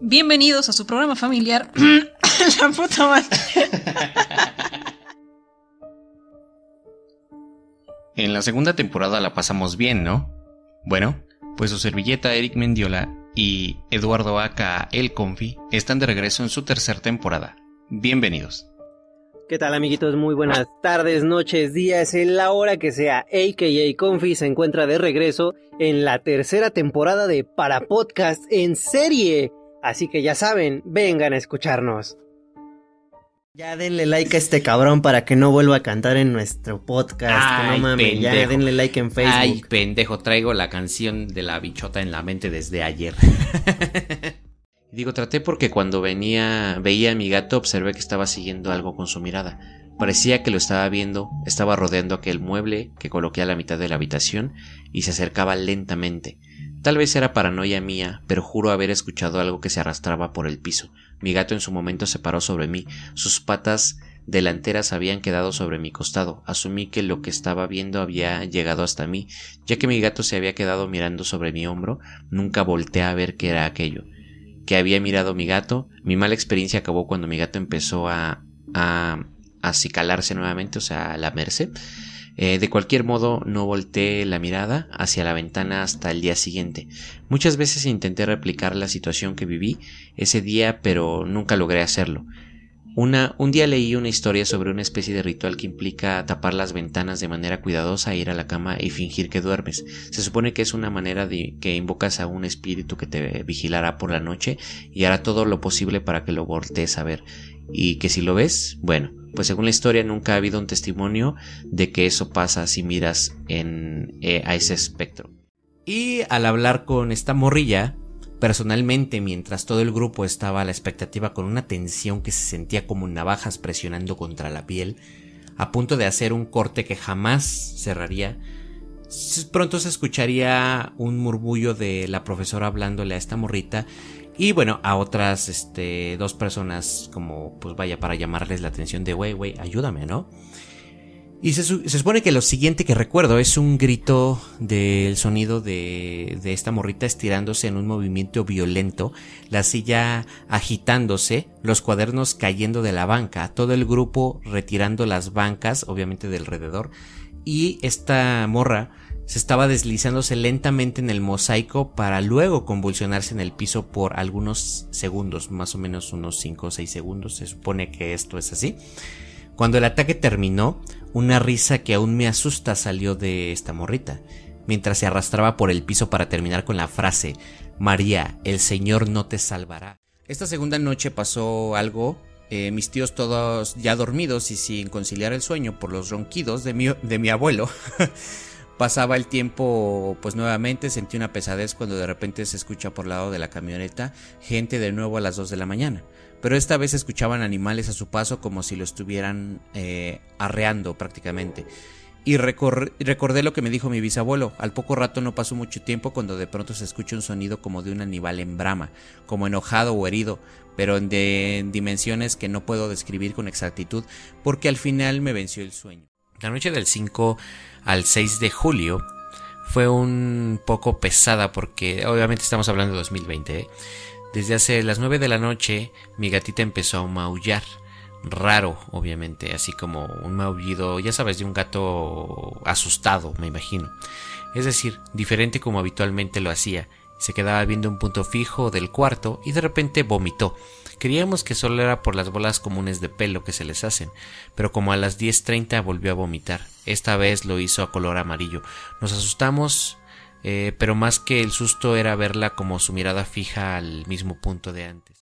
Bienvenidos a su programa familiar. la puta madre. En la segunda temporada la pasamos bien, ¿no? Bueno, pues su servilleta Eric Mendiola y Eduardo Aka El Confi están de regreso en su tercera temporada. Bienvenidos. ¿Qué tal amiguitos? Muy buenas tardes, noches, días, en la hora que sea. AKA Confi se encuentra de regreso en la tercera temporada de Para Podcast en serie. Así que ya saben, vengan a escucharnos. Ya denle like a este cabrón para que no vuelva a cantar en nuestro podcast. que no Ay, mames, ya denle like en Facebook. Ay, pendejo, traigo la canción de la bichota en la mente desde ayer. Digo, traté porque cuando venía, veía a mi gato, observé que estaba siguiendo algo con su mirada. Parecía que lo estaba viendo, estaba rodeando aquel mueble que coloqué a la mitad de la habitación y se acercaba lentamente. Tal vez era paranoia mía, pero juro haber escuchado algo que se arrastraba por el piso. Mi gato en su momento se paró sobre mí, sus patas delanteras habían quedado sobre mi costado. Asumí que lo que estaba viendo había llegado hasta mí, ya que mi gato se había quedado mirando sobre mi hombro, nunca volteé a ver qué era aquello. Que había mirado mi gato, mi mala experiencia acabó cuando mi gato empezó a a acicalarse nuevamente, o sea, a lamerse. Eh, de cualquier modo, no volteé la mirada hacia la ventana hasta el día siguiente. Muchas veces intenté replicar la situación que viví ese día, pero nunca logré hacerlo. Una, un día leí una historia sobre una especie de ritual que implica tapar las ventanas de manera cuidadosa, ir a la cama y fingir que duermes. Se supone que es una manera de que invocas a un espíritu que te vigilará por la noche y hará todo lo posible para que lo voltees a ver. Y que si lo ves, bueno, pues según la historia nunca ha habido un testimonio de que eso pasa si miras en, eh, a ese espectro. Y al hablar con esta morrilla, personalmente mientras todo el grupo estaba a la expectativa con una tensión que se sentía como navajas presionando contra la piel, a punto de hacer un corte que jamás cerraría, pronto se escucharía un murmullo de la profesora hablándole a esta morrita y bueno, a otras este, dos personas como pues vaya para llamarles la atención de wey, wey, ayúdame, ¿no? Y se, su- se supone que lo siguiente que recuerdo es un grito del sonido de, de esta morrita estirándose en un movimiento violento, la silla agitándose, los cuadernos cayendo de la banca, todo el grupo retirando las bancas, obviamente del alrededor, y esta morra se estaba deslizándose lentamente en el mosaico para luego convulsionarse en el piso por algunos segundos, más o menos unos 5 o 6 segundos, se supone que esto es así. Cuando el ataque terminó, una risa que aún me asusta salió de esta morrita, mientras se arrastraba por el piso para terminar con la frase María, el Señor no te salvará. Esta segunda noche pasó algo, eh, mis tíos todos ya dormidos y sin conciliar el sueño por los ronquidos de mi, de mi abuelo. Pasaba el tiempo, pues nuevamente sentí una pesadez cuando de repente se escucha por lado de la camioneta gente de nuevo a las 2 de la mañana. Pero esta vez escuchaban animales a su paso como si lo estuvieran eh, arreando prácticamente. Y recor- recordé lo que me dijo mi bisabuelo. Al poco rato no pasó mucho tiempo cuando de pronto se escucha un sonido como de un animal en brama, como enojado o herido, pero de en dimensiones que no puedo describir con exactitud porque al final me venció el sueño. La noche del 5 al 6 de julio fue un poco pesada porque obviamente estamos hablando de 2020. ¿eh? Desde hace las 9 de la noche mi gatita empezó a maullar. Raro, obviamente, así como un maullido, ya sabes, de un gato asustado, me imagino. Es decir, diferente como habitualmente lo hacía. Se quedaba viendo un punto fijo del cuarto y de repente vomitó. Creíamos que solo era por las bolas comunes de pelo que se les hacen, pero como a las 10.30 volvió a vomitar. Esta vez lo hizo a color amarillo. Nos asustamos, eh, pero más que el susto era verla como su mirada fija al mismo punto de antes.